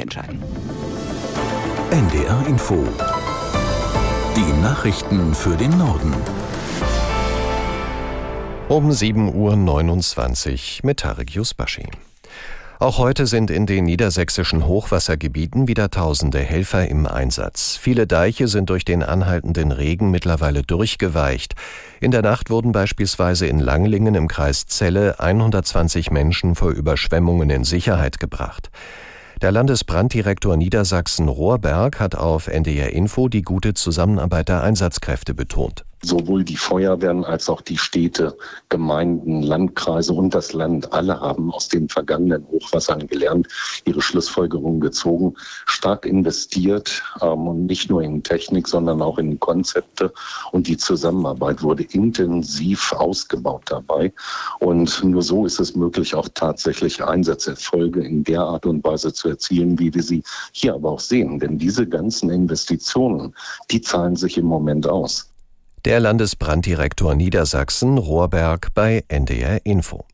entscheiden. NDR Info. Die Nachrichten für den Norden. Um 7.29 Uhr mit Tarek Yusbashi. Auch heute sind in den niedersächsischen Hochwassergebieten wieder tausende Helfer im Einsatz. Viele Deiche sind durch den anhaltenden Regen mittlerweile durchgeweicht. In der Nacht wurden beispielsweise in Langlingen im Kreis Celle 120 Menschen vor Überschwemmungen in Sicherheit gebracht. Der Landesbranddirektor Niedersachsen Rohrberg hat auf NDR Info die gute Zusammenarbeit der Einsatzkräfte betont sowohl die Feuerwehren als auch die Städte, Gemeinden, Landkreise und das Land, alle haben aus den vergangenen Hochwassern gelernt, ihre Schlussfolgerungen gezogen, stark investiert ähm, und nicht nur in Technik, sondern auch in Konzepte. Und die Zusammenarbeit wurde intensiv ausgebaut dabei. Und nur so ist es möglich, auch tatsächlich Einsatzerfolge in der Art und Weise zu erzielen, wie wir sie hier aber auch sehen, denn diese ganzen Investitionen, die zahlen sich im Moment aus. Der Landesbranddirektor Niedersachsen Rohrberg bei NDR Info.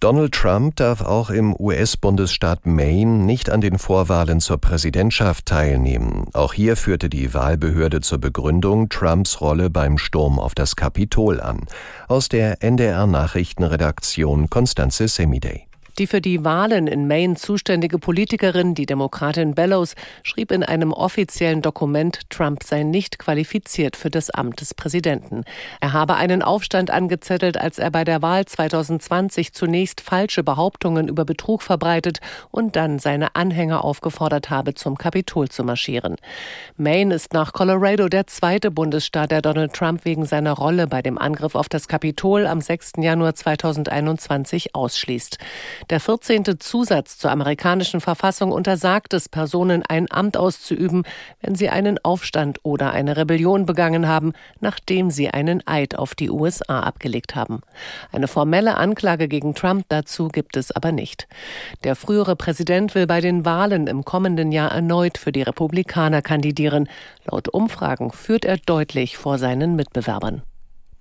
Donald Trump darf auch im US-Bundesstaat Maine nicht an den Vorwahlen zur Präsidentschaft teilnehmen. Auch hier führte die Wahlbehörde zur Begründung Trumps Rolle beim Sturm auf das Kapitol an. Aus der NDR Nachrichtenredaktion Konstanze Semidey. Die für die Wahlen in Maine zuständige Politikerin, die Demokratin Bellows, schrieb in einem offiziellen Dokument, Trump sei nicht qualifiziert für das Amt des Präsidenten. Er habe einen Aufstand angezettelt, als er bei der Wahl 2020 zunächst falsche Behauptungen über Betrug verbreitet und dann seine Anhänger aufgefordert habe, zum Kapitol zu marschieren. Maine ist nach Colorado der zweite Bundesstaat, der Donald Trump wegen seiner Rolle bei dem Angriff auf das Kapitol am 6. Januar 2021 ausschließt. Der 14. Zusatz zur amerikanischen Verfassung untersagt es Personen, ein Amt auszuüben, wenn sie einen Aufstand oder eine Rebellion begangen haben, nachdem sie einen Eid auf die USA abgelegt haben. Eine formelle Anklage gegen Trump dazu gibt es aber nicht. Der frühere Präsident will bei den Wahlen im kommenden Jahr erneut für die Republikaner kandidieren. Laut Umfragen führt er deutlich vor seinen Mitbewerbern.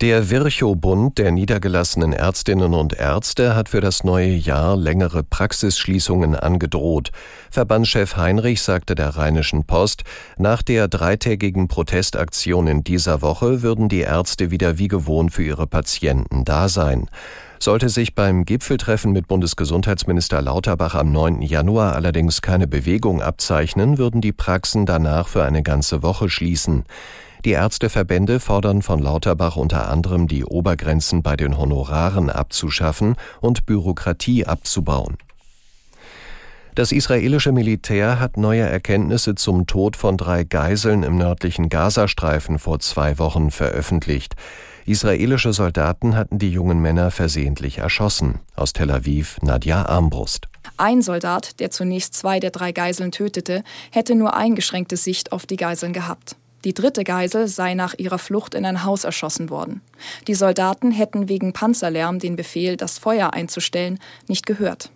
Der Virchow-Bund der niedergelassenen Ärztinnen und Ärzte hat für das neue Jahr längere Praxisschließungen angedroht. Verbandschef Heinrich sagte der Rheinischen Post, nach der dreitägigen Protestaktion in dieser Woche würden die Ärzte wieder wie gewohnt für ihre Patienten da sein. Sollte sich beim Gipfeltreffen mit Bundesgesundheitsminister Lauterbach am 9. Januar allerdings keine Bewegung abzeichnen, würden die Praxen danach für eine ganze Woche schließen. Die Ärzteverbände fordern von Lauterbach unter anderem, die Obergrenzen bei den Honoraren abzuschaffen und Bürokratie abzubauen. Das israelische Militär hat neue Erkenntnisse zum Tod von drei Geiseln im nördlichen Gazastreifen vor zwei Wochen veröffentlicht. Israelische Soldaten hatten die jungen Männer versehentlich erschossen. Aus Tel Aviv Nadja Armbrust. Ein Soldat, der zunächst zwei der drei Geiseln tötete, hätte nur eingeschränkte Sicht auf die Geiseln gehabt. Die dritte Geisel sei nach ihrer Flucht in ein Haus erschossen worden. Die Soldaten hätten wegen Panzerlärm den Befehl, das Feuer einzustellen, nicht gehört.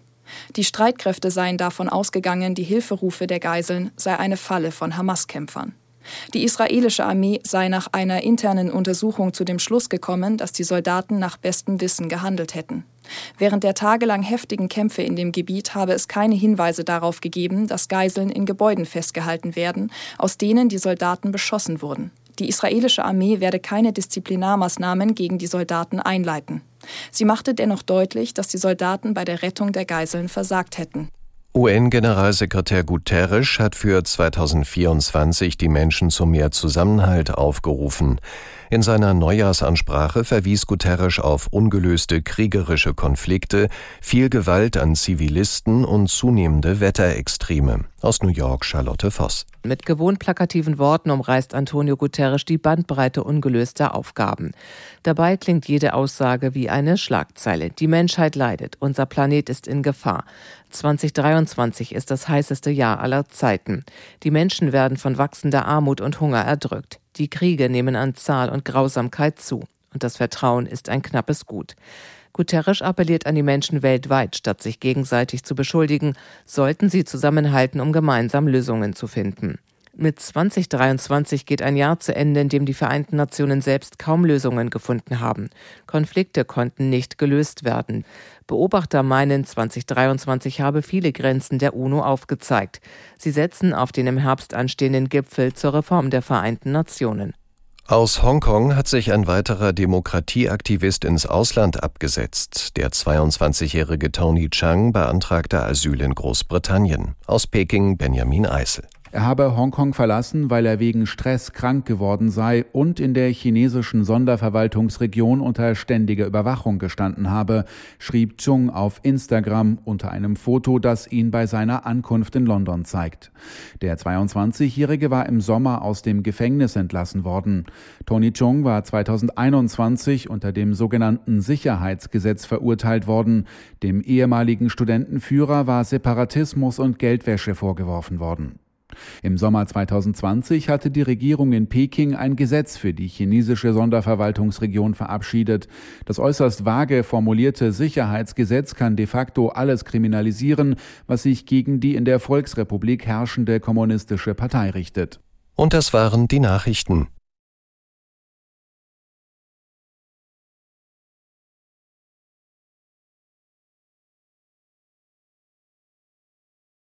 Die Streitkräfte seien davon ausgegangen, die Hilferufe der Geiseln sei eine Falle von Hamas-Kämpfern. Die israelische Armee sei nach einer internen Untersuchung zu dem Schluss gekommen, dass die Soldaten nach bestem Wissen gehandelt hätten. Während der tagelang heftigen Kämpfe in dem Gebiet habe es keine Hinweise darauf gegeben, dass Geiseln in Gebäuden festgehalten werden, aus denen die Soldaten beschossen wurden. Die israelische Armee werde keine Disziplinarmaßnahmen gegen die Soldaten einleiten. Sie machte dennoch deutlich, dass die Soldaten bei der Rettung der Geiseln versagt hätten. UN-Generalsekretär Guterres hat für 2024 die Menschen zu mehr Zusammenhalt aufgerufen. In seiner Neujahrsansprache verwies Guterres auf ungelöste kriegerische Konflikte, viel Gewalt an Zivilisten und zunehmende Wetterextreme. Aus New York Charlotte Voss. Mit gewohnt plakativen Worten umreißt Antonio Guterres die Bandbreite ungelöster Aufgaben. Dabei klingt jede Aussage wie eine Schlagzeile. Die Menschheit leidet, unser Planet ist in Gefahr. 2023 ist das heißeste Jahr aller Zeiten. Die Menschen werden von wachsender Armut und Hunger erdrückt. Die Kriege nehmen an Zahl und Grausamkeit zu. Und das Vertrauen ist ein knappes Gut. Guterres appelliert an die Menschen weltweit, statt sich gegenseitig zu beschuldigen, sollten sie zusammenhalten, um gemeinsam Lösungen zu finden. Mit 2023 geht ein Jahr zu Ende, in dem die Vereinten Nationen selbst kaum Lösungen gefunden haben. Konflikte konnten nicht gelöst werden. Beobachter meinen, 2023 habe viele Grenzen der UNO aufgezeigt. Sie setzen auf den im Herbst anstehenden Gipfel zur Reform der Vereinten Nationen. Aus Hongkong hat sich ein weiterer Demokratieaktivist ins Ausland abgesetzt. Der 22-jährige Tony Chang beantragte Asyl in Großbritannien. Aus Peking Benjamin Eisel. Er habe Hongkong verlassen, weil er wegen Stress krank geworden sei und in der chinesischen Sonderverwaltungsregion unter ständiger Überwachung gestanden habe, schrieb Chung auf Instagram unter einem Foto, das ihn bei seiner Ankunft in London zeigt. Der 22-Jährige war im Sommer aus dem Gefängnis entlassen worden. Tony Chung war 2021 unter dem sogenannten Sicherheitsgesetz verurteilt worden. Dem ehemaligen Studentenführer war Separatismus und Geldwäsche vorgeworfen worden. Im Sommer 2020 hatte die Regierung in Peking ein Gesetz für die chinesische Sonderverwaltungsregion verabschiedet. Das äußerst vage formulierte Sicherheitsgesetz kann de facto alles kriminalisieren, was sich gegen die in der Volksrepublik herrschende kommunistische Partei richtet. Und das waren die Nachrichten.